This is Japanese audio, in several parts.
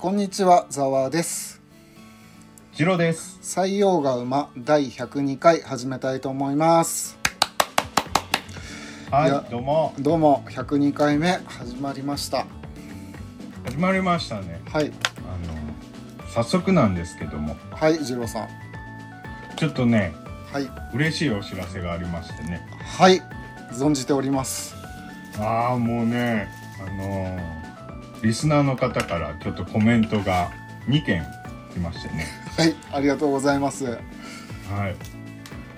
こんにちは、ざわです。ジロです。採用が馬第102回始めたいと思います。はいどうも。どうも、102回目始まりました。始まりましたね。はい、あの早速なんですけども、はい、次郎さん。ちょっとね、はい、嬉しいお知らせがありましてね。はい、存じております。ああ、もうね、あのーリスナーの方からちょっとコメントが2件来ましてね。はい、ありがとうございます。ははい。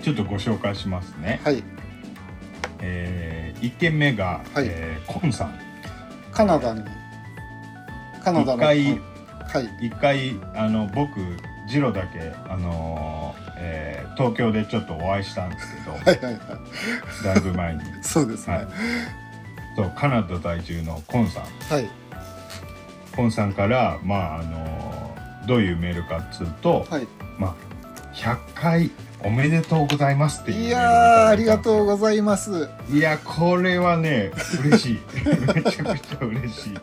ちょっとご紹介しますね。い、えー、1件目が、はいえーコンさん。カナダに。カナダの。一回はい、一回あの僕ジロだけあのーえー東京でちょっとお会いしたんですけど、はい、はい、はだいぶ前にい。そうですね。はいそうカナダ在住のコンさんはい、コンさんからまああのーどういうメールかっつうと、はい。まあ100回おめでとうございますっていういいやー、ありがうとうございます。いやこれはね嬉しい めちゃくちゃ嬉しい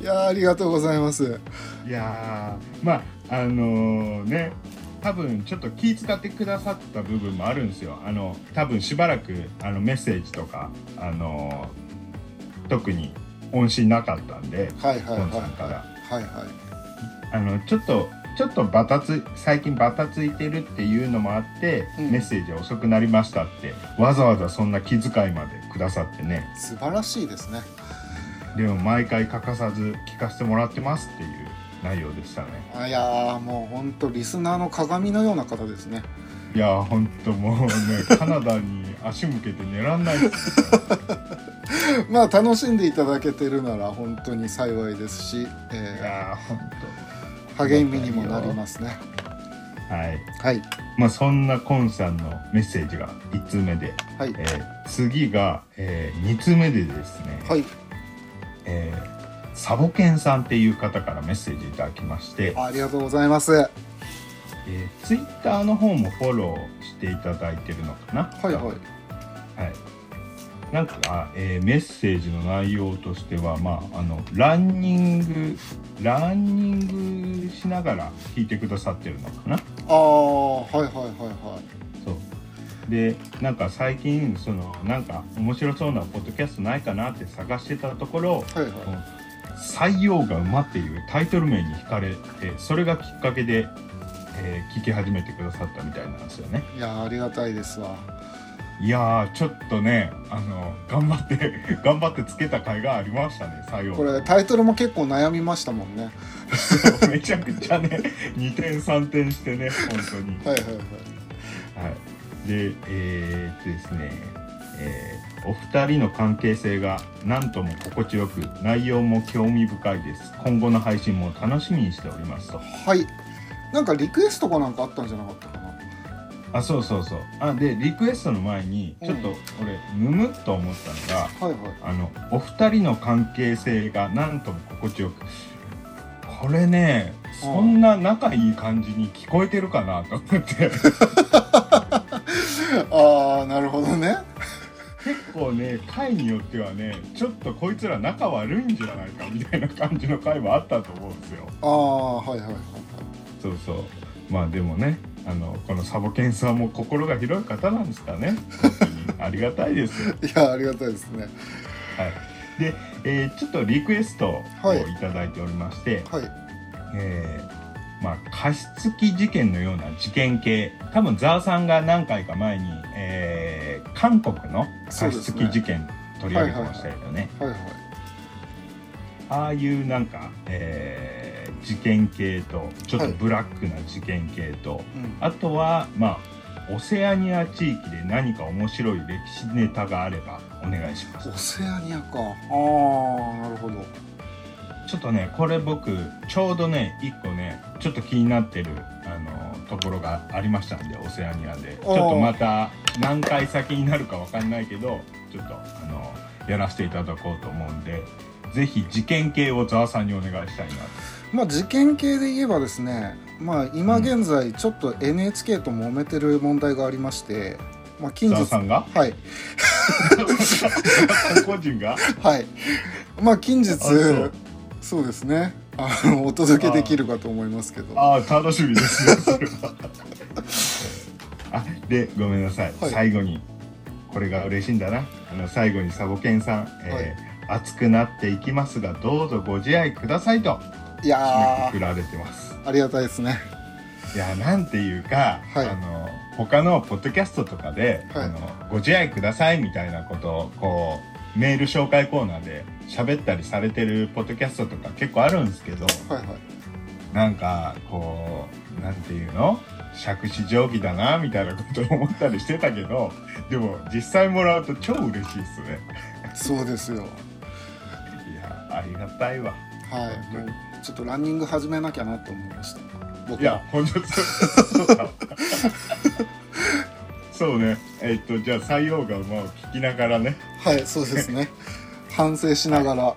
いやー、ありがとうございます。いやーまああのね多分ちょっと気遣ってくださった部分もあるんですよあの多分しばらくあのメッセージとかあの特に音信なかったんではい、はい、はい、さんからはい、はい。あのちょっとちょっとバタつ最近バタついてるっていうのもあって、うんメッセージ遅くなりましたってわざわざそんな気遣いまでくださってね素晴らしいですね。でも毎回欠かさず聞かせてもらってますっていう内容でしたねあいやーもう本当リスナーの鏡のような方ですね。いやーほんともうねカナダに足向けて寝らんないですよ まあ楽しんでいただけてるなら本当に幸いですし、いえやーほんー励みにもなりますね。とはい。はい。まあそんなコンさんのメッセージが1通目で、はい。えー次が、え2通目でですね、はい。えーサボケンさんっていう方からメッセージいただきまして、ありがとうございます。はえー、ツイッターの方もフォローしていただいてるのかな？いはいはいなんか、えーメッセージの内容としてはまああのランニングランニングしながら聞いてくださってるのかな？ああはいはいはいはい。そうでなんか最近そのなんか面白そうなポッドキャストないかなって探してたところはいはい。「採用が馬」っていうタイトル名に惹かれてそれがきっかけで、えー聞き始めてくださったみたいなんですよねいやーありがたいですわ。いやーちょっとねあの頑張って 頑張ってつけた甲斐がありましたね採用これタイトルも結構悩みましたもんね。めちゃくちゃね2点3点してね本当にはいはいはい。はい、でえーっとですね、えーお二人の関係性が何とも心地よく内容も興味深いです今後の配信も楽しみにしておりますとはい。なんかリクエストかなんかあったんじゃなかったかな。あそうそうそうあでリクエストの前にちょっと俺むむっと思ったのが、はいはい。あのお二人の関係性が何とも心地よくこれねそんな仲いい感じに聞こえてるかなと思って ああなるほどね。結構ね回によってはねちょっとこいつら仲悪いんじゃないかみたいな感じの回もあったと思うんですよああはいはいはいはい。そうそうまあでもねあのこのサボケンさんも心が広い方なんですかね。ありがたいです。よいやありがたいですね。はい。で、えーちょっとリクエストをはいいただいておりまして、はい。えーまあ加湿器事件のような事件系多分ザーさんが何回か前に、えー韓国の加湿器事件取り上げてましたよね。はいはい。ああいうなんか、えー事件系とちょっとブラックな事件系と、うん。あとはまあオセアニア地域で何か面白い歴史ネタがあればお願いしますオセアニアか。ああなるほど。ちょっとねこれ僕ちょうどね一個ねちょっと気になってるあのところがありましたんでオセアニアでちょっとまた何回先になるかわかんないけどちょっとあのやらせていただこうと思うんでぜひ事件系をざわさんにお願いしたいなとまあ事件系で言えばですね。まあ今現在ちょっと NHK と揉めてる問題がありまして。まあ近日さんが？はい。個人が？はい。まあ近日そう。ですね。あのお届けできるかと思いますけど。ああ楽しみです。よ あでごめんなさい、はい。最後に。これが嬉しいんだな。あの最後にサボケンさん、えー熱くなっていきますがどうぞご自愛くださいといや締めくくられてます。ーありがたいですね。いやなんていうか、はい。あの他のポッドキャストとかで、はい。あのご自愛くださいみたいなことをこうメール紹介コーナーで喋ったりされてるポッドキャストとか結構あるんですけどはいはい。なんかこうなんていうの？杓子定規だなみたいなことを思ったりしてたけどでも実際もらうと超嬉しいっすね。そうですよ。いやありがたいわ。はいちょっとランニング始めなきゃなって思いました。僕。いや本当そう。ね。えっとじゃあ採用がもう聞きながらね。はいそうですね。反省しながら。ま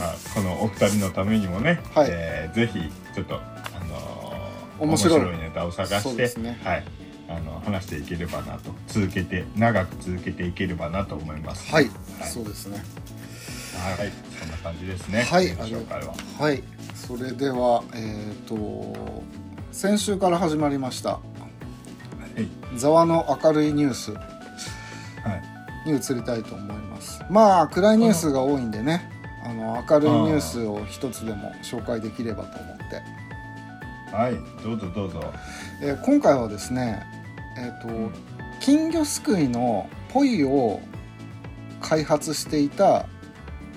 あこのお二人のためにもね、はい。えーぜひちょっとあのー面白い。ネタを探して、ね。はい。あの話していければなと。続けて長く続けていければなと思います。はい、はい。そうですねはい。そんな感じですね。はい。紹介は。はい。それではえっ、と先週から始まりました。はい「ざわの明るいニュース」はい。に移りたいと思います。まあ暗いニュースが多いんでね。あの明るいニュースを一つでも紹介できればと思って、はい。どうぞどうぞ。えー今回はですねえっ、とうん。金魚すくいのポイを開発していた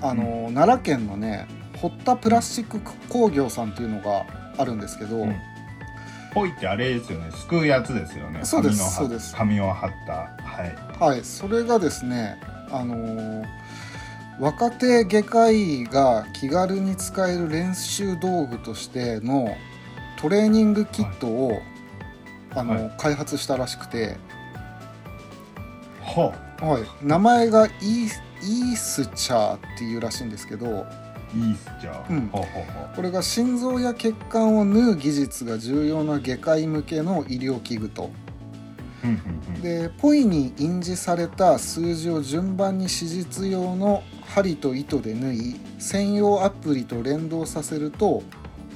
あの、奈良県のね堀田プラスチック工業さんっていうのがあるんですけど、うん。ポイってあれですよね。すくうやつですよね。そうですそうです。紙を貼った。はい。はい、それがですね、あのー若手外科医が気軽に使える練習道具としてのトレーニングキットを、あのは開発したらしくて、ほはい、名前がイースチャーっていうらしいんですけどういいっすじゃあ、うんこれが心臓や血管を縫う技術が重要な外科医向けの医療器具と。でポイに印字された数字を順番に手術用の針と糸で縫い専用アプリと連動させると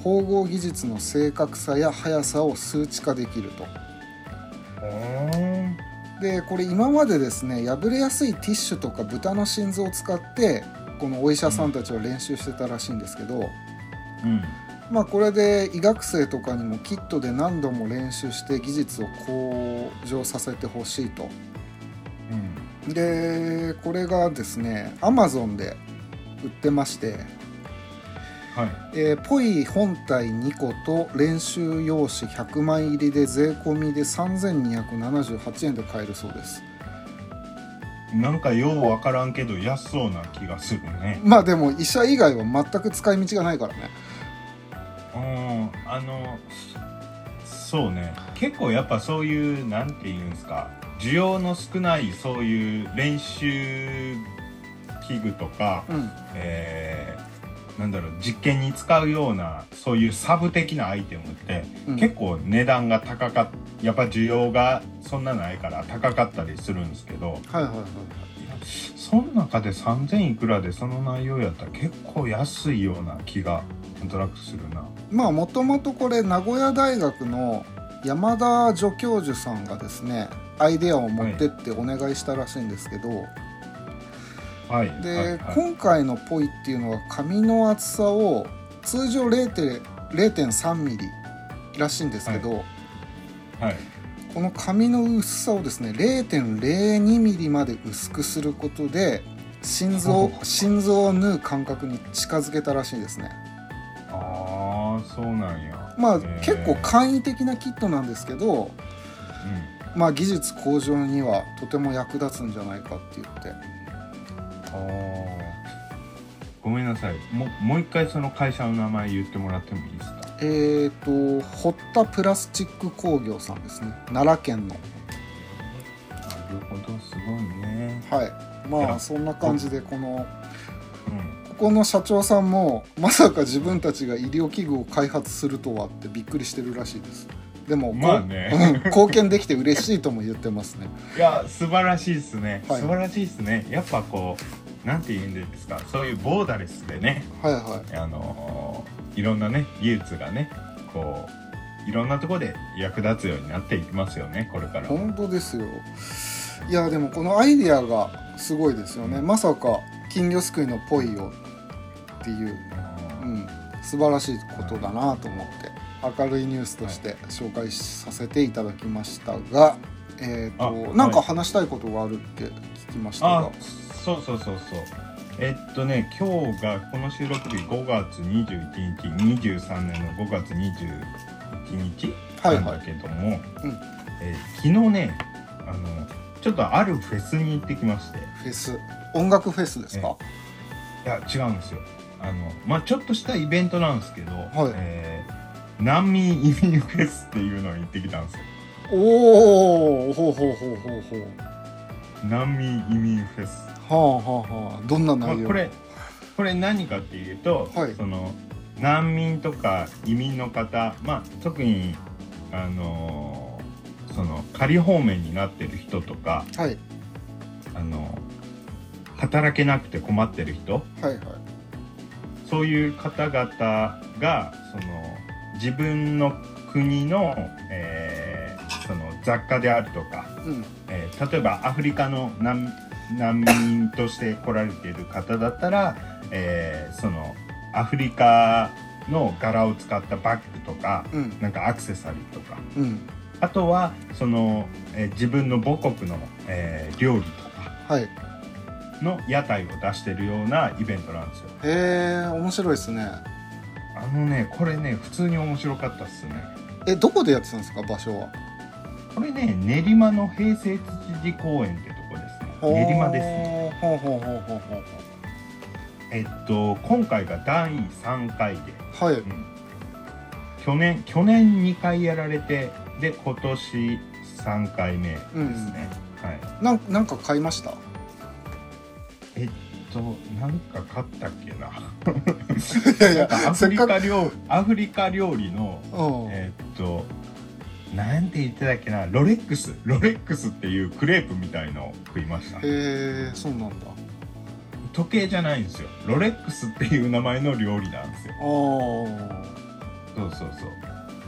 縫合技術の正確さや速さを数値化できると。でこれ今までですね破れやすいティッシュとか豚の心臓を使ってこのお医者さんたちは練習してたらしいんですけど、うんまあこれで医学生とかにもキットで何度も練習して技術を向上させてほしいと。うんでこれがですね Amazon で売ってまして、はい。えーポイ本体2個と練習用紙100枚入りで税込みで3278円で買えるそうです。なんかようわからんけど安そうな気がするね。まあでも医者以外は全く使い道がないからね。うんあのそうね。結構やっぱそういうなんていうんですか。需要の少ないそういう練習器具とか、うん。えーなんだろう実験に使うようなそういうサブ的なアイテムって、うん結構値段が高かっやっぱ需要がそんなないから高かったりするんですけどはいはいはいその中で3000いくらでその内容やったら結構安いような気がなんとなくするな。まあもともとこれ名古屋大学の山田助教授さんがですねアイデアを持ってってお願いしたらしいんですけど、はい、で、はいはい。今回のポイっていうのは紙の厚さを通常0 0.3ミリらしいんですけど、はい。この紙の薄さをですね0.02ミリまで薄くすることで心臓心臓を縫う感覚に近づけたらしいですね。ああそうなんや。まあ結構簡易的なキットなんですけどうん。まあ技術向上にはとても役立つんじゃないかって言ってごめんなさい。ももう一回その会社の名前言ってもらってもいいですか？えーと堀田プラスチック工業さんですね。奈良県の。なるほどすごいね。はい。いまあやそんな感じでこのうん。ここの社長さんもまさか自分たちが医療器具を開発するとはってびっくりしてるらしいです。でもまあね。うん貢献できて嬉しいとも言ってますね。いや素晴らしいですね、はい。素晴らしいですね。やっぱこうなんて言うんですか？そういうボーダレスでね。はいはあのいろんなね技術がねこういろんなところで役立つようになっていきますよねこれから。い本当ですよ。いやでもこのアイデアがすごいですよね。まさか金魚すくいのポイをっていう、うん、素晴らしいことだなと思って明るいニュースとして紹介させていただきましたが、えっ、とあなんか話したいことがあるって聞きましたが、あそうそうそうそう。えっとね今日がこの収録日5月21日23年の5月21日はいはい。なんだけども、うん。えー昨日ねあのちょっとあるフェスに行ってきまして。フェス音楽フェスですか、いや違うんですよ。あのまあちょっとしたイベントなんですけど、はい。えー難民移民フェスっていうのに行ってきたんですよ。おおほうほうほうほうほう。難民移民フェスはあはあはあ。どんなまあ、内容、これこれ何かっていうと、はい。その難民とか移民の方、まあ、特にあのーその仮放免になってる人とかはい。あの働けなくて困ってる人はいはい。そういう方々がその自分の国の,、えーその雑貨であるとか、うん。えー例えばアフリカの難難民として来られている方だったら、えーそのアフリカの柄を使ったバッグとかうんなんかアクセサリーとかうんあとはその、えー自分の母国の、えー料理とかはいへの屋台を出してるようなイベントなんですよ。え面白いですねあのねこれね普通に面白かったっすね。えどこでやってたんですか場所は？これね練馬の平成土地公園で。練馬ですね。ほうほうほうほうほうえっと今回が第3回で。はい。うん。去年去年2回やられてで今年3回目ですね、はい。なんなんか買いました？えっとなんか買ったっけな。いやいなんかアフリカ料アフリカ料理のうん。えっとなんて言ってたっけなロレックス。ロレックスっていうクレープみたいのを食いましたへえそうなんだ。時計じゃないんですよ。ロレックスっていう名前の料理なんですよ。あそうそうそう。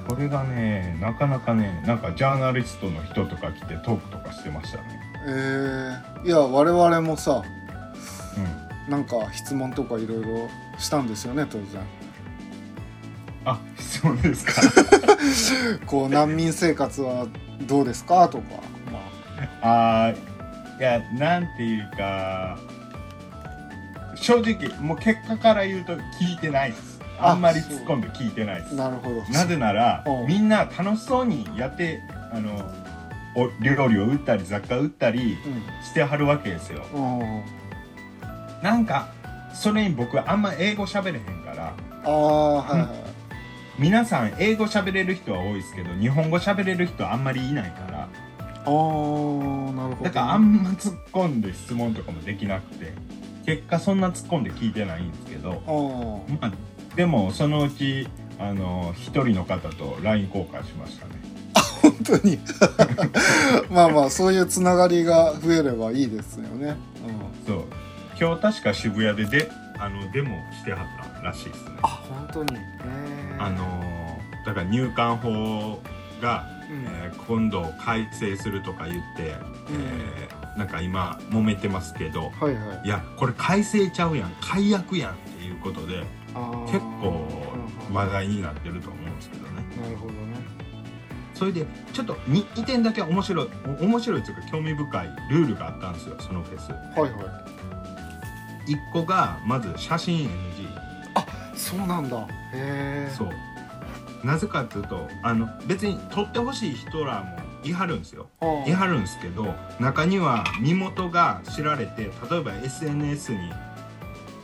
これがねなかなかねなんかジャーナリストの人とか来てトークとかしてましたね。ーえ。ー、いや我々もさうん。なんか質問とかいろいろしたんですよね当然。あ質問ですか？こう難民生活はどうですか？とか。まあーいやなんていうか正直もう結果から言うと聞いてないです。あんまり突っ込んで聞いてないです。あなるほど。なぜならうん。みんな楽しそうにやってあのお料理を売ったり雑貨売ったりしてはるわけですよ。うん。うんなんかそれに僕あんま英語喋れへんからああはいはい、皆さん英語喋れる人は多いですけど日本語喋れる人はあんまりいないから。ああなるほど、ね、だからあんま突っ込んで質問とかもできなくて。結果そんな突っ込んで聞いてないんですけど。あまあでもそのうちあの一人の方と LINE 交換しましたね。あ本当に？まあまあそういうつながりが増えればいいですよね、うん、そう。今日確か渋谷でであのデモしてはったらしいですね。あ本当に。へえあのだから入管法が、うん。えー今度改正するとか言って、えーなんか今揉めてますけどはいはい。いやこれ改正ちゃうやん解約やんっていうことで結構うん話題になってると思うんですけどね。なるほどね。それでちょっと 2, 点だけ面白いお面白いというか興味深いルールがあったんですよそのフェス。はいはい。1個がまず写真 NG そうなんだ。へえ。そう。なぜかというとあの別に撮ってほしい人らもいはるんですよ。ういはるんですけど中には身元が知られて例えば SNS に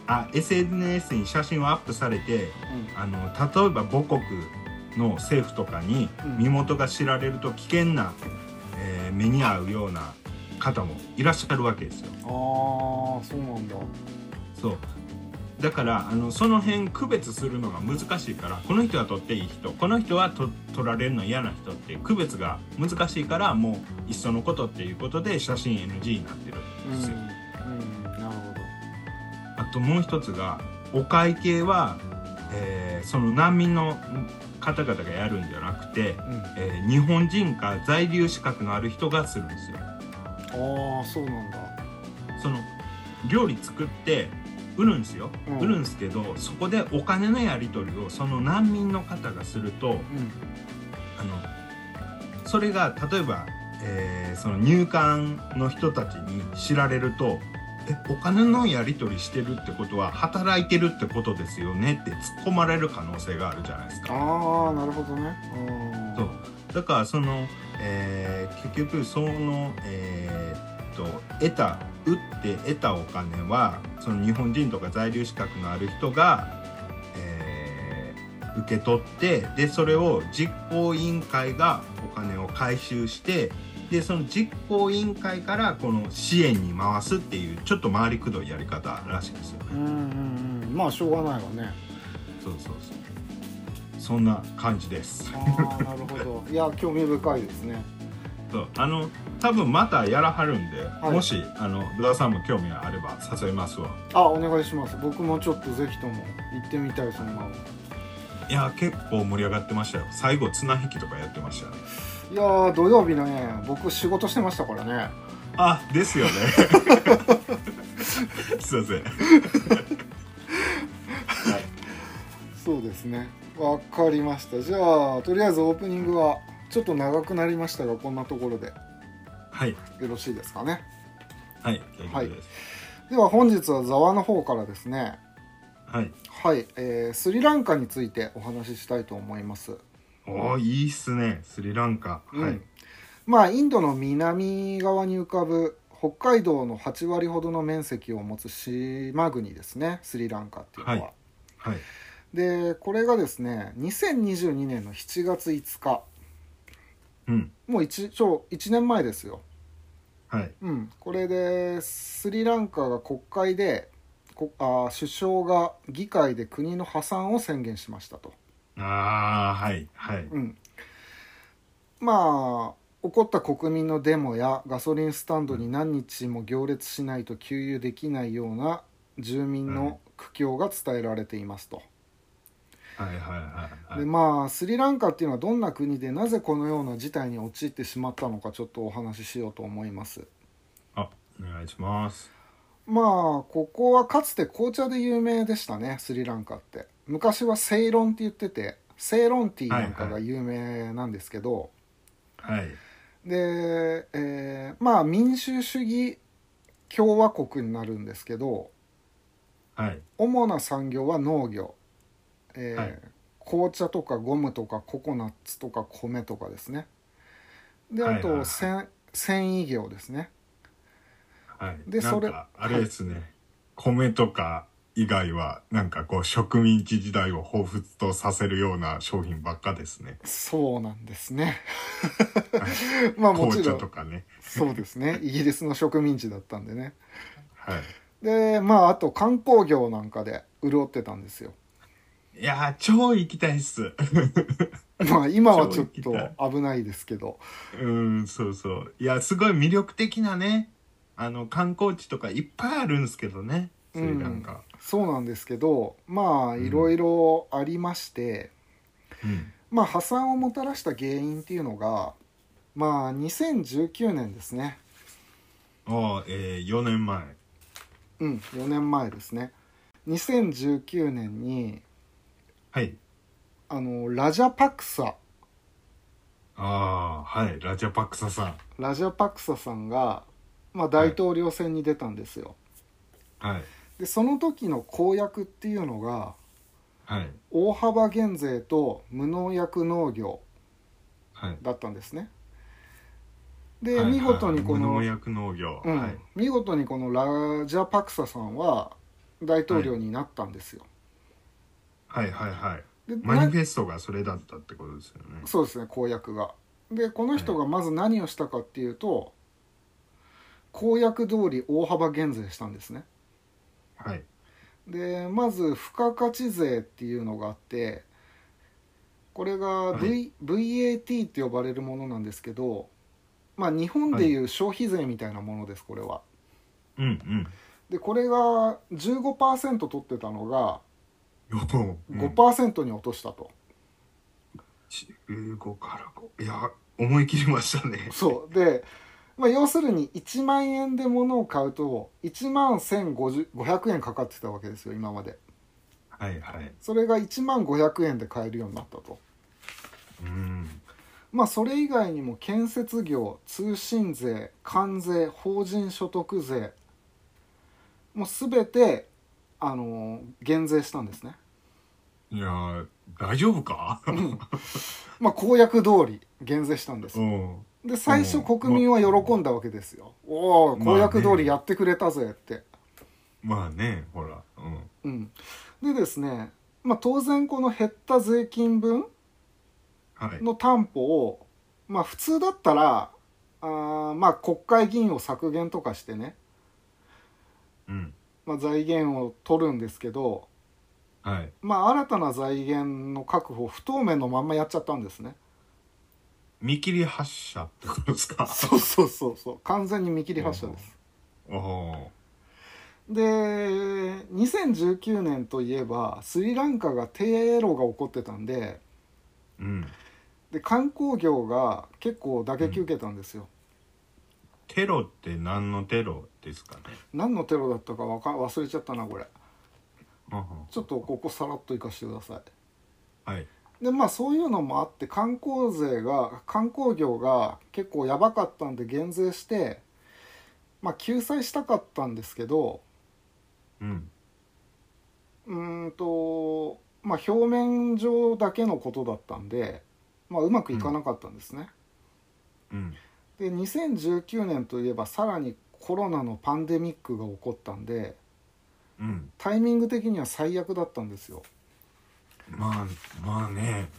あ SNS に写真をアップされてあの例えば母国の政府とかにうん。身元が知られると危険な、えー目に遭うような方もいらっしゃるわけですよ。ああそうなんだ。そうだからあのその辺区別するのが難しいからこの人は撮っていい人この人はと撮られるの嫌な人って区別が難しいからもういっそのことっていうことで写真 NG になってるんですよ。うん、うん、なるほともう一つがお会計は、えーその難民の方々がやるんじゃなくて、うんえー日本人か在留資格のある人がするんですよ。ああそうなんだその料理作って売るんですよ、うん。売るんですけどそこでお金のやり取りをその難民の方がするとうん。あのそれが例えば、えーその入管の人たちに知られるとえお金のやり取りしてるってことは働いてるってことですよねって突っ込まれる可能性があるじゃないですか。ああなるほどね。そう。だからその、えー結局その、えーっと得た売って得たお金はその日本人とか在留資格のある人が、えー受け取ってでそれを実行委員会がお金を回収してでその実行委員会からこの支援に回すっていうちょっと回りくどいやり方らしいですよ。ね。うんうんうん。まあしょうがないわね。そうそうそう。そんな感じです。なるほど。いや興味深いですね。そう。あの多分またやらはるんで、はい。もしあの野田さんも興味があれば誘いますわ。あお願いします。僕もちょっとぜひとも行ってみたいそんなの。いや結構盛り上がってましたよ。最後綱引きとかやってましたよね。いやー土曜日ね僕仕事してましたからね。あですよね。すいません。そうですね。わかりました。じゃあとりあえずオープニングはちょっと長くなりましたがこんなところで。よはい。ろしいですかね。はい。大丈夫では本日はざわの方からですね。はい、はい、えースリランカについてお話ししたいと思います。おーいいっすね。スリランカ、はい。うんまあインドの南側に浮かぶ北海道の8割ほどの面積を持つ島国ですね。スリランカっていうのは、はい。はい。でこれがですね2022年の7月5日。うん。もう一超1年前ですよ、はい。うん、これでスリランカが国会でこあ首相が議会で国の破産を宣言しましたと、ああはいはい。うん、まあ起こった国民のデモやガソリンスタンドに何日も行列しないと給油できないような住民の苦境が伝えられていますと。はいはいはいはい。でまあスリランカっていうのはどんな国でなぜこのような事態に陥ってしまったのかちょっとお話ししようと思います。あお願いします。まあここはかつて紅茶で有名でしたねスリランカって。昔はセイロンって言っててセイロンティーなんかが有名なんですけど、はいで、えーまあ民主主義共和国になるんですけど。はい。主な産業は農業、えーはい紅茶とかゴムとかココナッツとか米とかですね。であと、はいはい。はい繊繊維業ですね。はい。でそれあれですね、米とか以外はなんかこう植民地時代を彷彿とさせるような商品ばっかですね。そうなんですね。はい。まあもち紅茶ろんとかね。そうですね。イギリスの植民地だったんでね。はい。でまああと観光業なんかで潤ってたんですよいやー超行きたいっす。まあ今はちょっと危ないですけど。うんそうそう。いやすごい魅力的なねあの観光地とかいっぱいあるんですけどねスリランカ。そうなんですけどまあいろいろありまして、うん。まあ破産をもたらした原因っていうのがまあ2019年ですね。ああえー、4年前。うん4年前ですね。2019年にはい。あのラジャパクサ。ああはい。ラジャパクサさん。ラジャパクサさんが、まあ、大統領選に出たんですよ、はい。でその時の公約っていうのがはい。大幅減税と無農薬農業はい。だったんですね。で、はい見事にこ無の、農薬農業、うん。はい。見事にこのラジャパクサさんは大統領になったんですよ、はいはいはい。でマニなフェストがそれだったってことですよね。そうですね公約が。でこの人がまず何をしたかっていうと、公約通り大幅減税したんですね。はい。でまず付加価値税っていうのがあってこれが、v は VAT って呼ばれるものなんですけどまあ日本でい。う消費税みたいなものですこれは。うんうん。でこれが15%取ってたのがうん5%に落としたと、15から5いや思い切りましたね。そう。で、まあ、要するに1万円で物を買うと1万1500円かかってたわけですよ今まで。はいはい。それが1万500円で買えるようになったと。うん。まあそれ以外にも建設業通信税関税法人所得税もう全てあの減税したんですねいやー大丈夫か？まあ公約通り減税したんですうん。で最初うん。国民は喜んだわけですよ、おお公約通りやってくれたぜって、まあねほら。うん。うん、でですね、まあ、当然この減った税金分はい。の担保をまあ普通だったらあーまあ国会議員を削減とかしてね、うん。まあ、財源を取るんですけど、はい。まあ、新たな財源の確保不透明のまんまやっちゃったんですね。見切り発車ってことですか？そうそうそうそう。完全に見切り発車です。おおで2019年といえばスリランカがテロが起こってたんでうん。で観光業が結構打撃受けたんですよ、テロって何のテロですかね？何のテロだったかわか忘れちゃったなこれ。うんうんちょっとここさらっといかしてください。はい。でまあそういうのもあって観光税が観光業が結構やばかったんで減税してまあ救済したかったんですけどうん。うーんとまあ表面上だけのことだったんで、まあ、うまくいかなかったんですね、うん。で2019年といえばさらにコロナのパンデミックが起こったんでうん。タイミング的には最悪だったんですよ。まあまあね。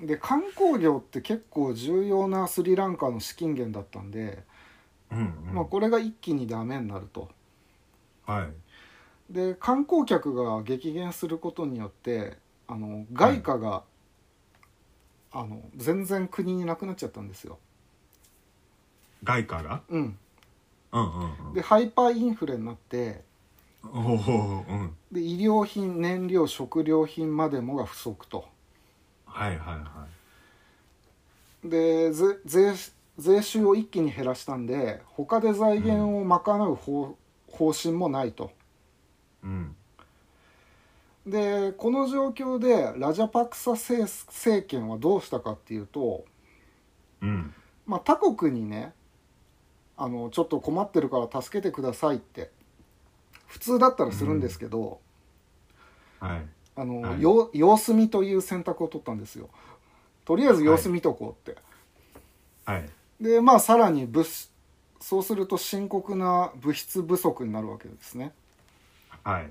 で観光業って結構重要なスリランカの資金源だったんで、うんうん。うんまあ、これが一気にダメになると。はい。で観光客が激減することによってあの外貨が、あの全然国になくなっちゃったんですよ、外貨が？うん、うんうんうん。でハイパーインフレになっておおうん。で医療品燃料食料品までもが不足と。はいはいはでぜ税税収を一気に減らしたんで他で財源を賄う方,、方針もないと。いうん。でこの状況でラジャパクサ政政権はどうしたかっていうと、うん。まあ、他国にねあのちょっと困ってるから助けてくださいって普通だったらするんですけど、はい。あのはい。よ様子見という選択を取ったんですよ。とりあえず様子見とこうって、はい。でまあさらに物そうすると深刻な物質不足になるわけですね。はい。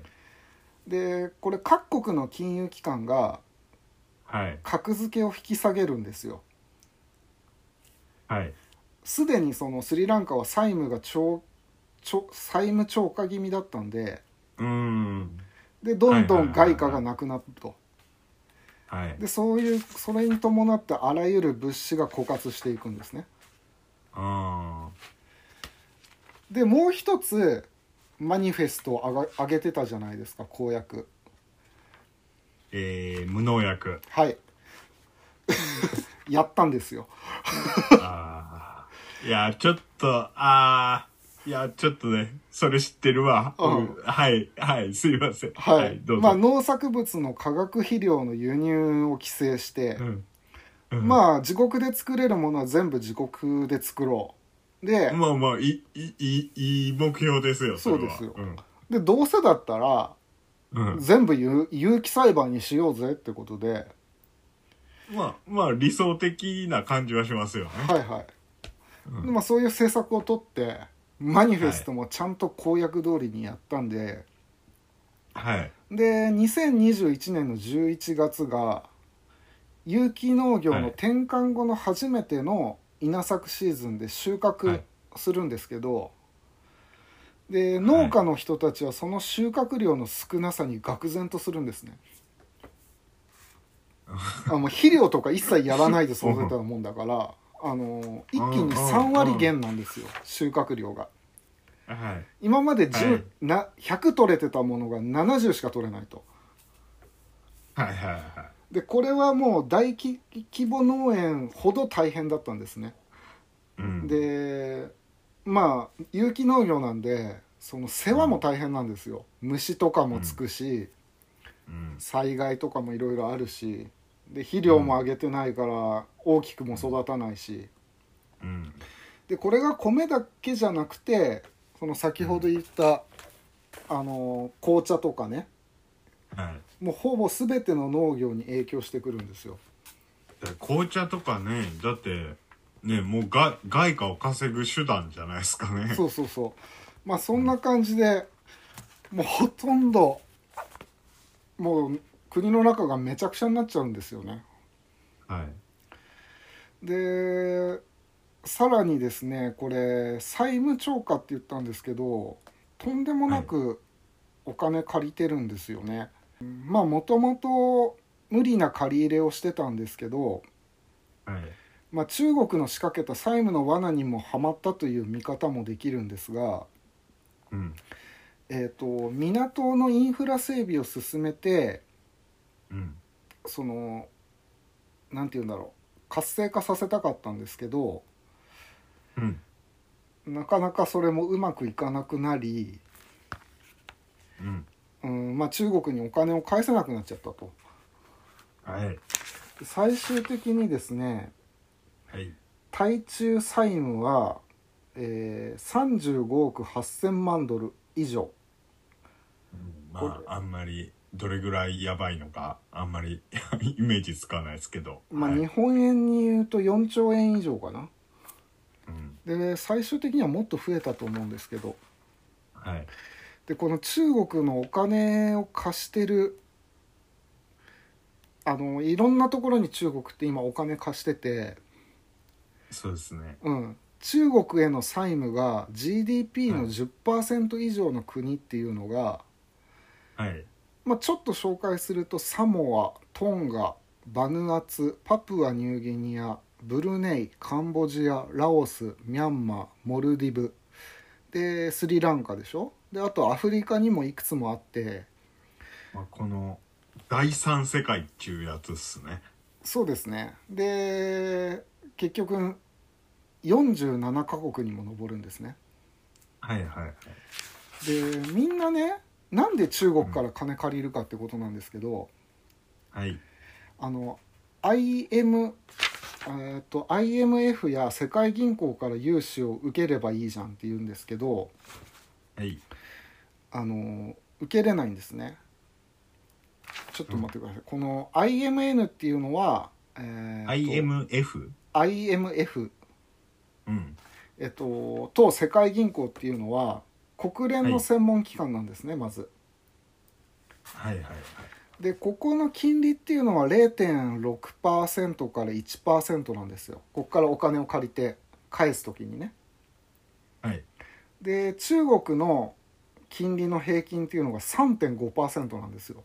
でこれ各国の金融機関がはい。格付けを引き下げるんですよ。はい。すでにそのスリランカは債務が超超債務超過気味だったんでうーん。でどんどん外貨がなくなると。はい。でそういうそれに伴ってあらゆる物資が枯渇していくんですね。あでもう一つマニフェストを上げてたじゃないですか公約。ーえー、無農薬。はい。やったんですよ。ああいやちょっとああいやちょっとねそれ知ってるわ、うん。はいはいすいません。はい、どうぞ、まあ農作物の化学肥料の輸入を規制して、うん。うん。まあ自国で作れるものは全部自国で作ろう。で,、まあまあいいいいいい目標ですよれはそうですよ。うん。でどうせだったらうん。全部有有機栽培にしようぜってことで。まあまあ理想的な感じはしますよね。はいはい、うん。でまあ、そういう政策を取ってマニフェストもちゃんと公約通りにやったんで、はい。で2021年の11月が有機農業の転換後の初めての稲作シーズンで収は穫いするんですけど、で農家の人たちはその収穫量の少なさに愕然とするんですね。あもう肥料とか一切やらないで育てたもんだからあの一気に3割減なんですよ収穫量が。はい。今まで10、はい。な100取れてたものが70しか取れないと。はいはいはい。でこれはもう大規規模農園ほど大変だったんですね。うん。でまあ有機農業なんでその世話も大変なんですよ。虫とかもつくし、うん。災害とかもいろいろあるしで肥料もあげてないから大きくも育たないし。うん。でこれが米だけじゃなくてその先ほど言った、あの紅茶とかね。はい。もうほぼ全ての農業に影響してくるんですよ。紅茶とかねだってねもうが外貨を稼ぐ手段じゃないですかね。そうそうそう。まあそんな感じでもうほとんどもう国の中がめちゃくちゃになっちゃうんですよね。はい。でさらにですねこれ債務超過って言ったんですけどとんでもなくお金借りてるんですよね、まあもともと無理な借り入れをしてたんですけど、はい。まあ、中国の仕掛けた債務の罠にもはまったという見方もできるんですが、うん。えー、と港のインフラ整備を進めてうん。そのなんて言うんだろう。活性化させたかったんですけどうん。なかなかそれもうまくいかなくなり、うん。うんまあ、中国にお金を返せなくなっちゃったと。はい。最終的にですねはい。対中債務は、えー35億8000万ドル以上。まこれああんまりどれぐらいやばいのかあんまり イメージつかないですけど。まあ、はい。日本円に言うと4兆円以上かな。うん。で最終的にはもっと増えたと思うんですけど。はい。でこの中国のお金を貸してるあのいろんなところに中国って今お金貸してて、そうですね。うん、中国への債務が GDP の10%以上の国っていうのが、はいまあ、ちょっと紹介するとサモアトンガバヌアツパプアニューギニアブルネイカンボジアラオスミャンマーモルディブ。でスリランカでしょ？であとアフリカにもいくつもあって。まあ、この第三世界っちゅうやつっすね。そうですね。で結局47カ国にも上るんですね。はいはいはい。でみんなねなんで中国から金借りるかってことなんですけど、はい。あの IM えー、と IMF や世界銀行から融資を受ければいいじゃんって言うんですけどはい。あの受けれないんですね。ちょっと待ってください、この IMN っていうのは、えーと IMF? IMF うん。えっと、と世界銀行っていうのは国連の専門機関なんですね、まず。はいはいはい。でここの金利っていうのは0.6%から1%なんですよ。ここからお金を借りて返す時にね。はい。で中国の金利の平均っていうのが3.5%なんですよ。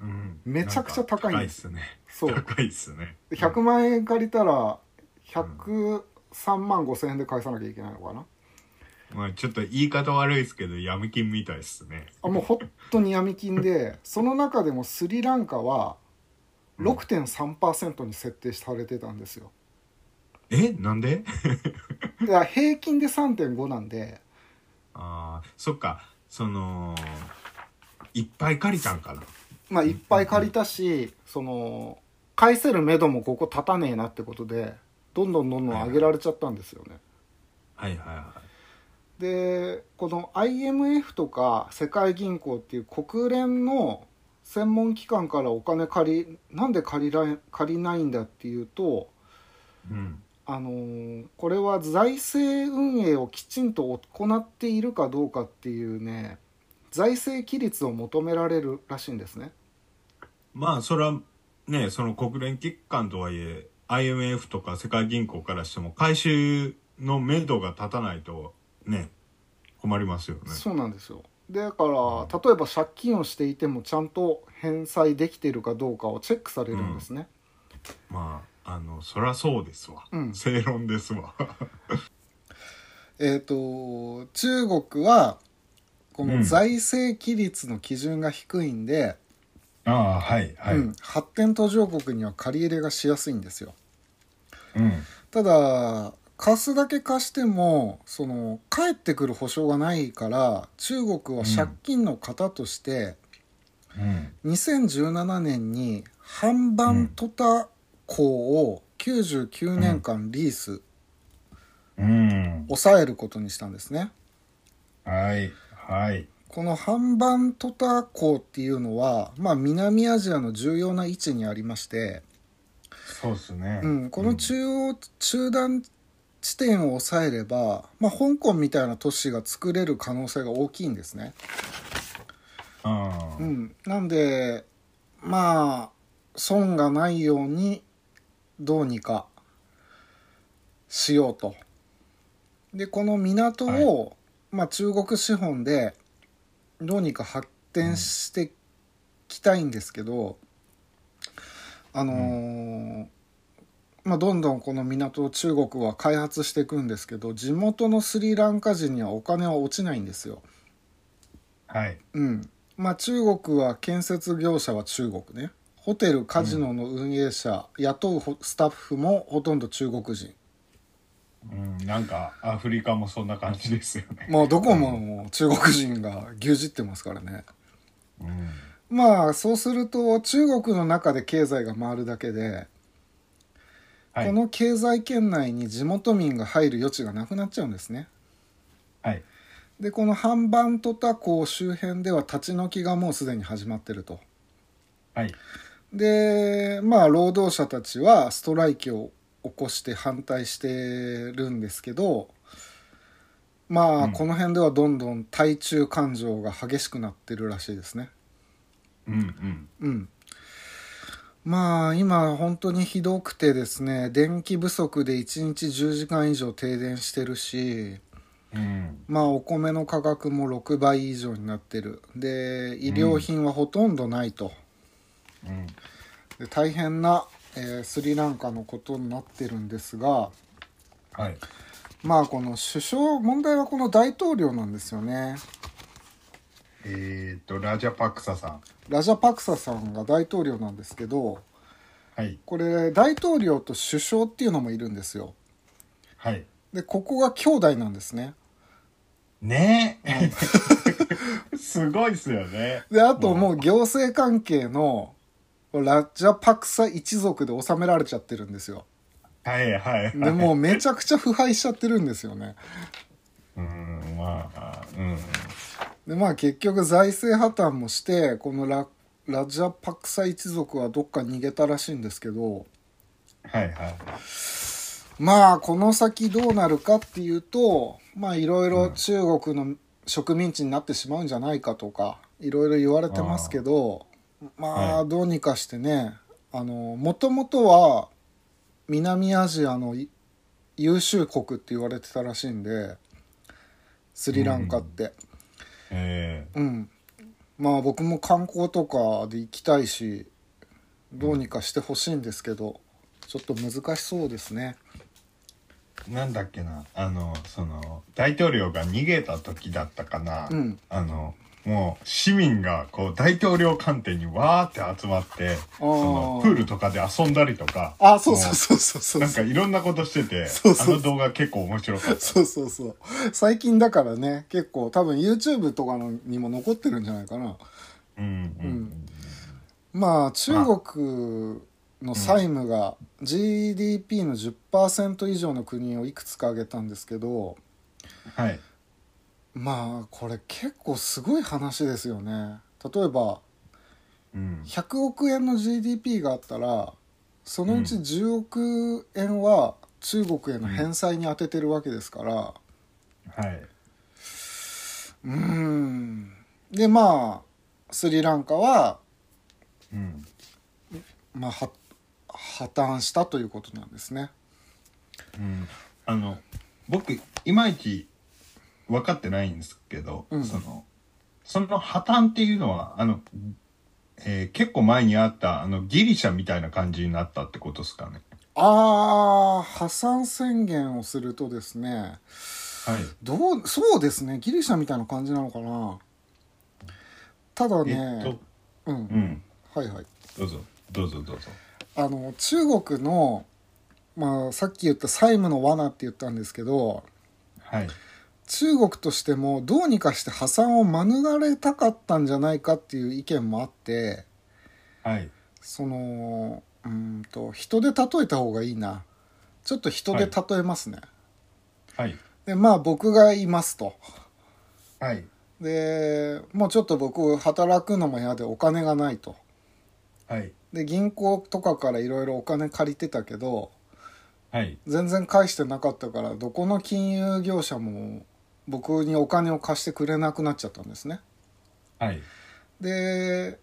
うん。めちゃくちゃ高いんです。すね。そう。高いっすね。で100万円借りたら103万5千円で返さなきゃいけないのかなまあちょっと言い方悪いですけど闇金みたいっすね。あもう本当に闇金で その中でもスリランカは6.3%に設定されてたんですよ。え？なんで？だから平均で3.5なんで。ああそっか。そのいっぱい借りたんかな。まあいっぱい借りたしその返せる目処もここ立たねえなってことでどんどんどんどん上げられちゃったんですよね。はいはいはでこの IMF とか世界銀行っていう国連の専門機関からお金借りなんで借りられ借りないんだっていうというんあのーこれは財政運営をきちんと行っているかどうかっていうね財政規律を求められるらしいんですね。まあそれはねその国連機関とはいえ IMF とか世界銀行からしても回収の目処が立たないとね困りますよね。そうなんですよ。だから例えば借金をしていてもちゃんと返済できているかどうかをチェックされるんですね、まああのそりゃそうですわ、うん。正論ですわ。えっ、と中国はこうん。の財政規律の基準が低いんで、ああはいはい、うん、発展途上国には借り入れがしやすいんですよ。うん。ただ貸すだけ貸してもその返ってくる保証がないから中国は借金の型として、うん。2017年にハンバントタ港を99年間リース、うん。抑えることにしたんですね。はいはい。このハンバントタ港っていうのは、まあ、南アジアの重要な位置にありまして、そうですね、うん、この中央、中断地点を抑えれば、まあ、香港みたいな都市が作れる可能性が大きいんですね。うん、なんでまあ損がないようにどうにかしようと。でこの港を、まあ、中国資本でどうにか発展していきたいんですけど、あのーまあ、どんどんこの港を中国は開発していくんですけど地元のスリランカ人にはお金は落ちないんですよ。はい。うん、まあ中国は建設業者は中国ね。ホテルカジノの運営者、雇うほスタッフもほとんど中国人。うん、なんかアフリカもそんな感じですよね。もうどこももう中国人が牛耳ってますからね。うん、まあそうすると中国の中で経済が回るだけで、はい。この経済圏内に地元民が入る余地がなくなっちゃうんですね。はい。でこのハンバントタ港周辺では立ち退きがもうすでに始まってると。はい。でまあ労働者たちはストライキを起こして反対してるんですけどまあ、うん。この辺ではどんどん対中感情が激しくなってるらしいですね。うんうん。うんまあ今本当にひどくてですね電気不足で1日10時間以上停電してるしうん。まあお米の価格も6倍以上になってる。で医療品はほとんどないと、うん。で大変な、えースリランカのことになってるんですがはい。まあこの首相問題はこの大統領なんですよね。えっ、とラジャパクサさんラジャパクサさんが大統領なんですけどはい。これ大統領と首相っていうのもいるんですよ。はい。でここが兄弟なんですね。ね。え すごいっすよね。であともう。行政関係のラジャパクサ一族で収められちゃってるんですよ。はいはいはい。でもうめちゃくちゃ腐敗しちゃってるんですよね。うんまあうんでまあ結局財政破綻もしてこのララジャパクサ一族はどっか逃げたらしいんですけど。はいはい。まあこの先どうなるかっていうとまあいろいろ中国の植民地になってしまうんじゃないかとかいろいろ言われてますけどまあはい。どうにかしてねあのもともとは南アジアのい優秀国って言われてたらしいんでスリランカってえうん。まあ僕も観光とかで行きたいしどうにかしてほしいんですけどちょっと難しそうですね。ー、なんだっけな。あのその大統領が逃げた時だったかな、うん。あのもう市民がこう大統領官邸にわーって集まってそのプールとかで遊んだりとかあそうそうそうそうそうなんかいろんなことしててそうそう。あの動画結構面白かった。そうそうそう。最近だからね結構多分 YouTube とかのにも残ってるんじゃないかな。うんうんまあ中国の債務が GDP の10%以上の国をいくつか挙げたんですけどはいまあこれ結構すごい話ですよね。例えばうん。100億円の GDP があったらそのうち10億円は中国への返済に充ててるわけですから。はい。うん。でまあスリランカは、うん。まあ、は破綻したということなんですね。うん。あの僕いまいち分かってないんですけど、うん。そのその破綻っていうのはあの、えー結構前にあったあのギリシャみたいな感じになったってことですかね。ああ破産宣言をするとですね。はい。どうそうですね。ギリシャみたいな感じなのかな。ただえね、っとうん、うん。はいはい。どうぞ。どうぞどうぞ。あの中国の、まあ、さっき言った債務の罠って言ったんですけどはい中国としてもどうにかして破産を免れたかったんじゃないかっていう意見もあってはい。そのうーんと人で例えた方がいいな。ちょっと人で例えますね、はい。でまあ僕がいますと。はい。でもうちょっと僕働くのも嫌でお金がないと。はい。で銀行とかからいろいろお金借りてたけどはい。全然返してなかったからどこの金融業者も僕にお金を貸してくれなくなっちゃったんですね。はい。で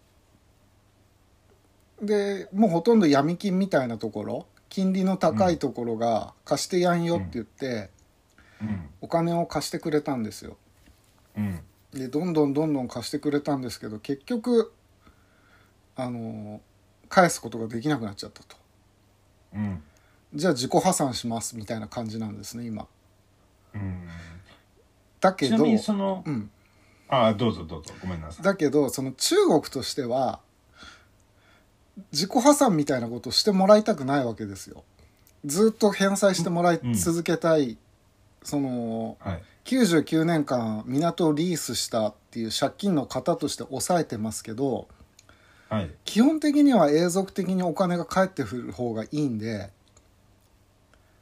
でもうほとんど闇金みたいなところ金利の高いところが貸してやんよって言って、うん。お金を貸してくれたんですよ。うん。でどんどんどんどん貸してくれたんですけど結局あの返すことができなくなっちゃったと。うん。じゃあ自己破産しますみたいな感じなんですね今。うんだけどちなみにそのうん。ああどうぞどうぞごめんなさい。だけどその中国としては自己破産みたいなことをしてもらいたくないわけですよ。ずっと返済してもらい続けたい、そのはい。99年間港をリースしたっていう借金の型として抑えてますけどはい。基本的には永続的にお金が返ってくる方がいいんで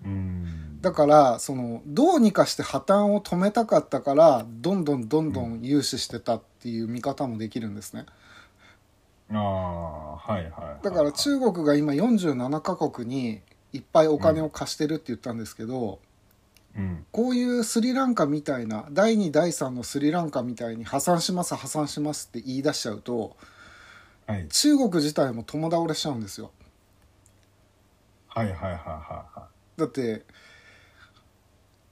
うんだからそのどうにかして破綻を止めたかったからどんどんどんどん融資してたっていう見方もできるんですね。ああはいはいだから中国が今47カ国にいっぱいお金を貸してるって言ったんですけど、うん。こういうスリランカみたいな第2第3のスリランカみたいに破産します破産しますって言い出しちゃうとはい。中国自体も共倒れしちゃうんですよ。はいはいはいはいはだって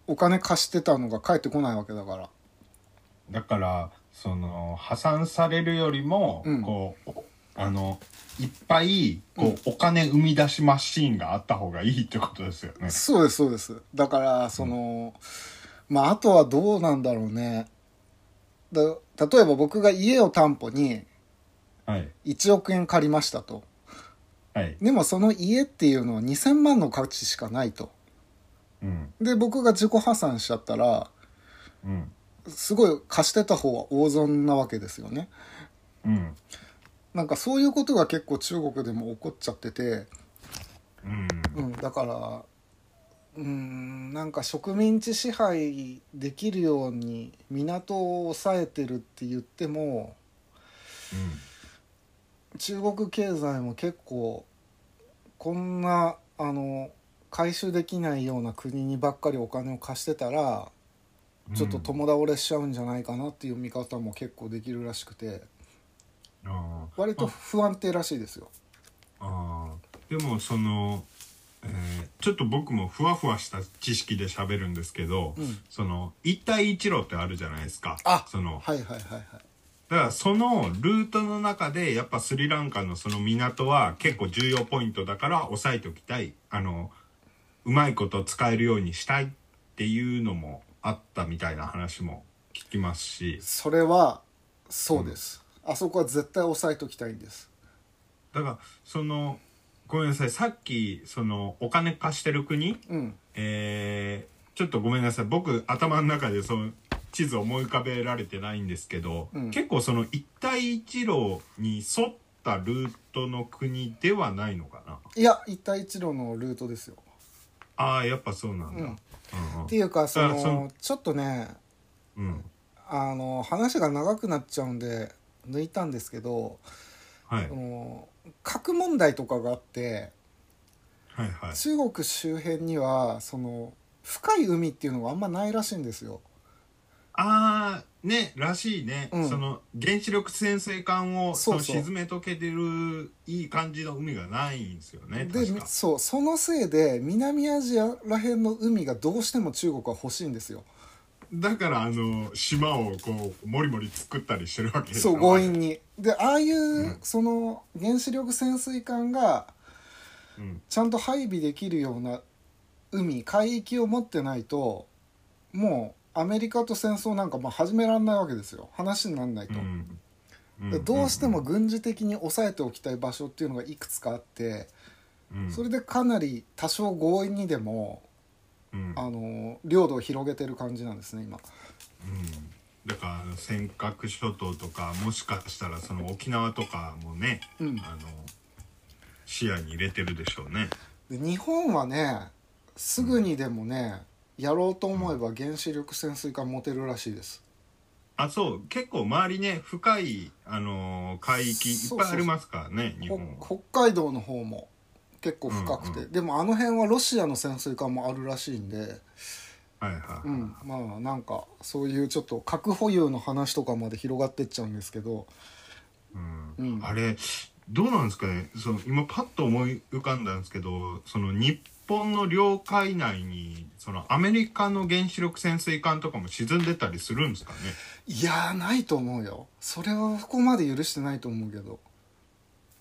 お金貸してたのが返ってこないわけだから。いだからその破産されるよりも、うん。こうおあのいっぱいこう、うんお金生み出しマシーンがあった方がいいってことですよね。そうですそうです。だからその、まああとはどうなんだろうね。だ例えば僕が家を担保にはい。1億円借りましたと。はい。でもその家っていうのは2000万の価値しかないとうん。で僕が自己破産しちゃったらうん。すごい貸してた方は大損なわけですよね。うん。なんかそういうことが結構中国でも起こっちゃってて、うん。うん、だからうんなんか植民地支配できるように港を抑えてるって言っても中国経済も結構こんなあの回収できないような国にばっかりお金を貸してたらうん。ちょっと共倒れしちゃうんじゃないかなっていう見方も結構できるらしくて。あー割と不安定らしいですよ。あーでもその、えーちょっと僕もふわふわした知識で喋るんですけど、うん。その一帯一路ってあるじゃないですか。あその。はいはいはいはい。だからそのルートの中でやっぱスリランカのその港は結構重要ポイントだから押さえておきたい。あのうまいこと使えるようにしたいっていうのもあったみたいな話も聞きますし。それはそうです、あそこは絶対押さえときたいんです。だからそのごめんなさい。さっきそのお金貸してる国？うん。えーちょっとごめんなさい。僕頭の中でその地図思い浮かべられてないんですけど、うん。結構その一帯一路に沿ったルートの国ではないのかな？いや一帯一路のルートですよ、ああやっぱそうなんだ、うん、うんっていうかそだからそのちょっとねうん。うんあの話が長くなっちゃうんで抜いたんですけどはい。その核問題とかがあってはいはい。中国周辺にはその深い海っていうのがあんまないらしいんですよ。ああねらしいね、うん。その原子力潜水艦をそうそう。その沈めとけてるいい感じの海がないんですよねで確か。そうそのせいで南アジアらへんの海がどうしても中国は欲しいんですよ。だからあの島をこうもりもり作ったりしてるわけでしょそう強引に。でああいう、ん。その原子力潜水艦がうん。ちゃんと配備できるような海海域を持ってないともアメリカと戦争なんかまあ始められないわけですよ。話にならないと、うん。でどうしても軍事的に抑えておきたい場所っていうのがいくつかあってうん。それでかなり多少強引にでもうん。あの領土を広げてる感じなんですね今。うん。だから尖閣諸島とかもしかしたらその沖縄とかもねうん。あの視野に入れてるでしょうね。で日本はねすぐにでもねやろうと思えば原子力潜水艦持てるらしいです。あそう。結構周りね深い、あのー海域いっぱいありますからね日ほ本は。北海道の方も結構深くて、うんうでもあの辺はロシアの潜水艦もあるらしいんで、はいはい、うん、まあなんかそういうちょっと核保有の話とかまで広がってっちゃうんですけど。うん。うん。あれどうなんですかね。その今パッと思い浮かんだんですけどその日本の領海内にそのアメリカの原子力潜水艦とかも沈んでたりするんですかね？いやーないと思うよ。それはここまで許してないと思うけど。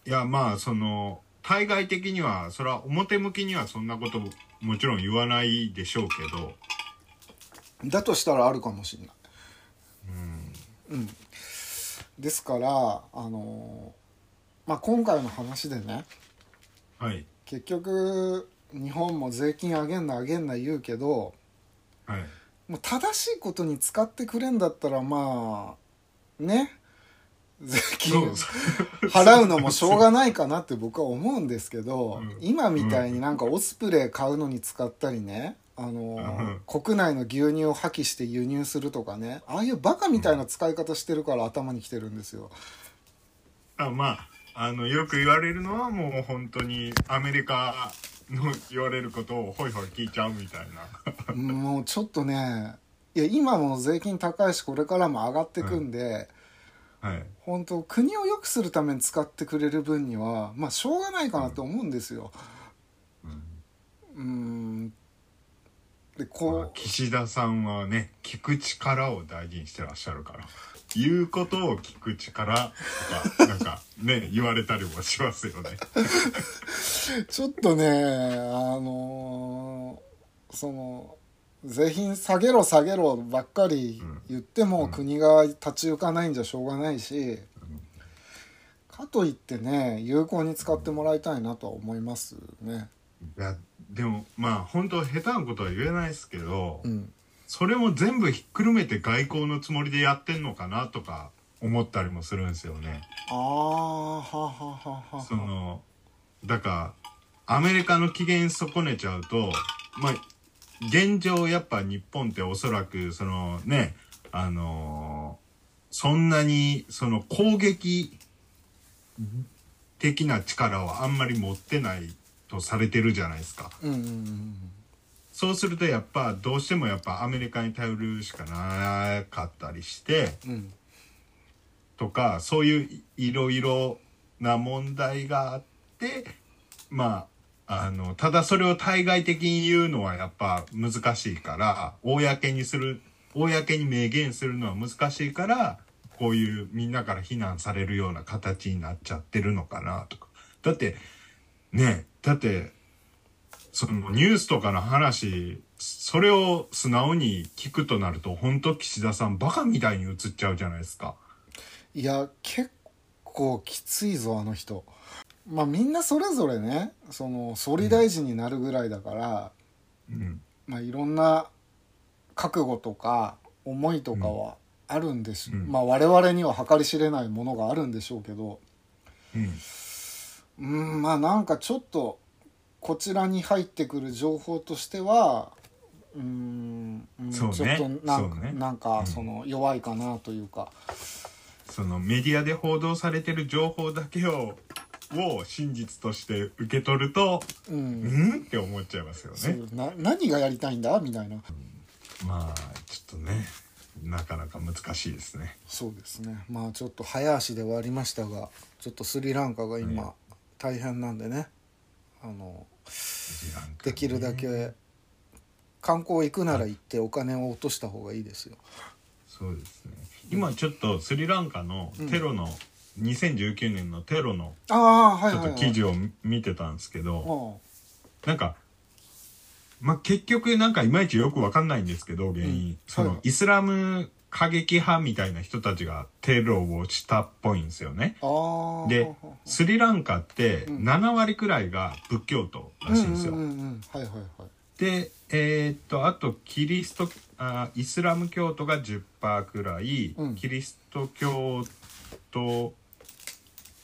いやまあその対外的にはそれは表向きにはそんなことももちろん言わないでしょうけど。だとしたらあるかもしれない。うん。うん。ですからあのーまあ今回の話でね。はい。結局日本も税金上げんな上げんな言うけどはい。もう正しいことに使ってくれんだったらまあね。税金払うのもしょうがないかなって僕は思うんですけど、うん。今みたいになんかオスプレイ買うのに使ったりねあの、国内の牛乳を破棄して輸入するとかねああいうバカみたいな使い方してるから頭にきてるんですよ。あまああのよく言われるのはもう本当にアメリカの言われることをホイホイ聞いちゃうみたいな。もうちょっとねいや今も税金高いしこれからも上がってくんで、はい。本当国を良くするために使ってくれる分にはまあしょうがないかなと思うんですよ。うん。うん。でまあこ岸田さんはね聞く力を大事にしてらっしゃるから言うことを聞く力とかなんかね 言われたりもしますよね。う ちょっとねあのーその税金下げろ下げろばっかり言ってもうん。国が立ち行かないんじゃしょうがないし、かといってね有効に使ってもらいたいなとは思いますね。いやでもまあ本当下手なことは言えないですけど、うんそれも全部ひっくるめて外交のつもりでやってんのかなとか思ったりもするんですよね。ああははははそのだからアメリカの機嫌損ねちゃうとまあ現状やっぱ日本っておそらくそのねあのそんなにその攻撃的な力をあんまり持ってないとされてるじゃないですか。うんうんうんそうするとやっぱどうしてもやっぱアメリカに頼るしかなかったりしてうん。とかそういういろいろな問題があってまああのただそれを対外的に言うのはやっぱ難しいから公にする公に明言するのは難しいからこういうみんなから非難されるような形になっちゃってるのかなとか。だってねだってそのニュースとかの話それを素直に聞くとなると本当岸田さんバカみたいに映っちゃうじゃないですか。いや結構きついぞあの人。まあみんなそれぞれねその総理大臣になるぐらいだから、うん。まあいろんな覚悟とか思いとかはあるんです、うん。まあ我々には計り知れないものがあるんでしょうけど。うん。うんまあなんかちょっとこちらに入ってくる情報としてはうんうんちょっとなんか,、ね。なんかうん。その弱いかなというか、そのメディアで報道されてる情報だけをを真実として受け取るとううんんって思っちゃいますよね。な何がやりたいんだ？みたいな。まあちょっとねなかなか難しいですね。そうですね。まあちょっと早足ではありましたがちょっとスリランカが今、はい大変なんでねあのできるだけ観光行くなら行ってお金を落とした方がいいですよ。そうですね。今ちょっとスリランカのテロの、2019年のテロのちょっと記事を見てたんですけど、をなんかまあ、結局なんかいまいちよくわかんないんですけど、原因。うん。その、はい。イスラム過激派みたいな人たちがテロをしたっぽいんですよね。で、スリランカってうん。7割くらいが仏教徒らしいんですよ。で、えーっと、あと、キリスト、あイスラム教徒が10%くらい、うん。キリスト教徒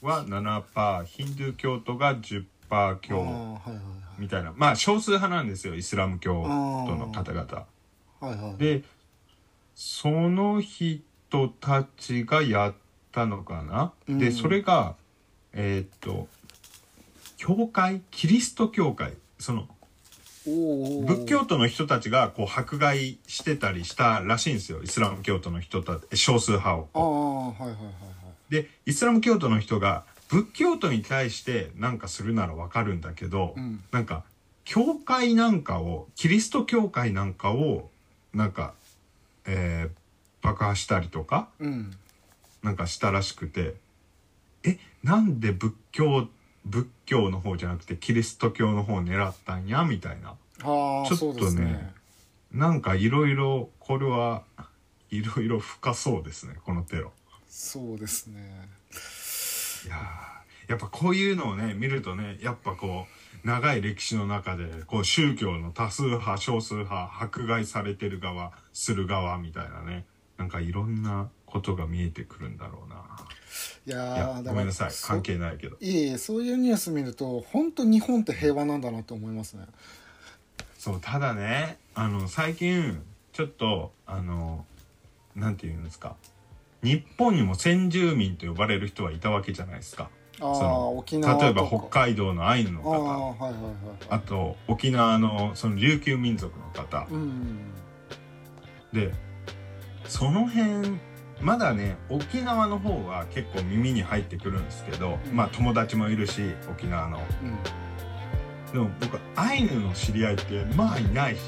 は7%、ヒンドゥー教徒が10%強あーはいはいみたいな。まあ、少数派なんですよ、イスラム教徒の方々。はいはいはい。で、その人たちがやったのかな、うん。で、それが、えーっと、教会キリスト教会。その、仏教徒の人たちがこう迫害してたりしたらしいんですよ。イスラム教徒の人たち少数派を。ああはいはいはいはい。でイスラム教徒の人が仏教徒に対してなんかするならわかるんだけど、うん。なんか教会なんかをキリスト教会なんかをなんか、えー爆破したりとかうん。なんかしたらしくてえなんで仏教仏教の方じゃなくてキリスト教の方を狙ったんや？みたいな。ちょっとねね。なんかいろいろこれはいろいろ深そうですねこのテロ。そうですね。いやーやっぱこういうのをね見るとねやっぱこう長い歴史の中でこう宗教の多数派少数派迫害されてる側する側みたいなね。なんかいろんなことが見えてくるんだろうな。いやごめんなさい。そ関係ないけど。いえいえそういうニュース見ると本当日本って平和なんだなと思いますね。そうただねあの最近ちょっとあのなんて言うんですか。日本にも先住民と呼ばれる人はいたわけじゃないですかその例えば北海道のアイヌのああ方はいはいはいあと沖縄のその琉球民族の方。うんでその辺まだね沖縄の方は結構耳に入ってくるんですけど、うん。まあ友達もいるし沖縄の。うん。でも僕アイヌの知り合いってまあいないし。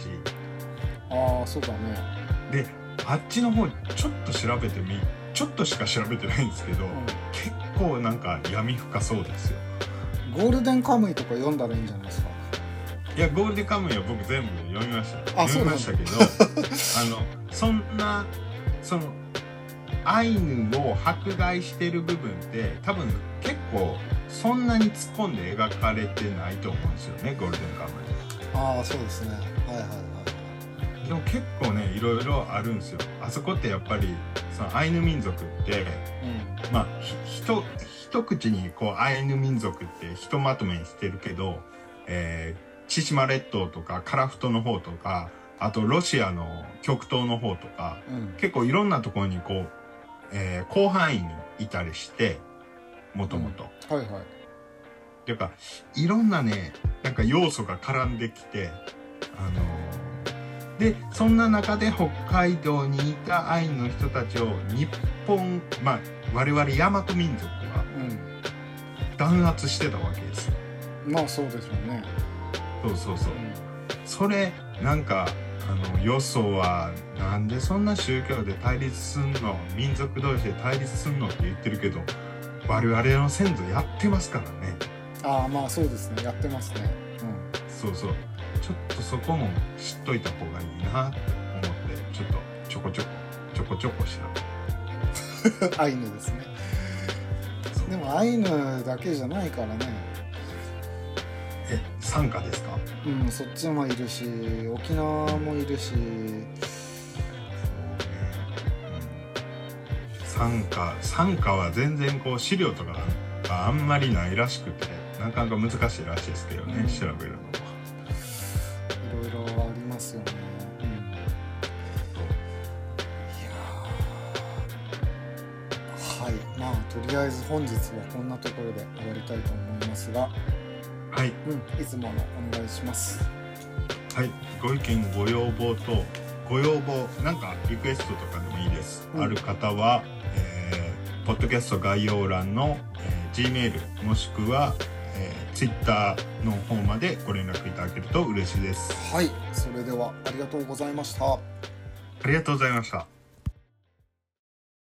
ああそうだね。であっちの方ちょっと調べてみちょっとしか調べてないんですけど、う結構なんか闇深そうですよ。んゴールデンカムイとか読んだらいいんじゃないですか？いやゴールデンカムイは僕全部読みました。あ読みましたけど あのそんなそのアイヌを迫害してる部分って多分結構そんなに突っ込んで描かれてないと思うんですよねゴールデンカムああそうですね。はいはいはいイでも結構ねいろいろあるんですよ。あそこってやっぱりそのアイヌ民族ってうんまあひひと一口にこうアイヌ民族ってひとまとめにしてるけど、えー千島列島とかカラフトの方とかあとロシアの極東の方とかうん。結構いろんなところにこう、えー広範囲にいたりしてもともと。はいはい。っていうかいろんなねなんか要素が絡んできてあのーでそんな中で北海道にいたアイヌの人たちを日本まあ我々大和民族は弾圧してたわけですよ。うんまあそうですよね。そうそうそう。それなんかあのよそはなんでそんな宗教で対立すんの民族同士で対立すんのって言ってるけど我々の先祖やってますからね。ああまあそうですね。やってますね。そうそうちょっとそこも知っといた方がいいなって思ってちょっとちょこちょこちょこちょこ調べうんアイヌですね。でもアイヌだけじゃないからねえ参加ですか？うんそっちもいるし沖縄もいるし。参加参加は全然こう資料とかがあんまりないらしくてなかなか難しいらしいですけどね、うん。調べるのとりあえず本日はこんなところで終わりたいと思いますが、はい。うん、いつものお願いします。はい。ご意見ご要望とご要望なんかリクエストとかでもいいです、うん。ある方は、えーポッドキャスト概要欄の、えー Gmail もしくは、えー Twitter の方までご連絡いただけると嬉しいです。はい。それではありがとうございました。ありがとうございました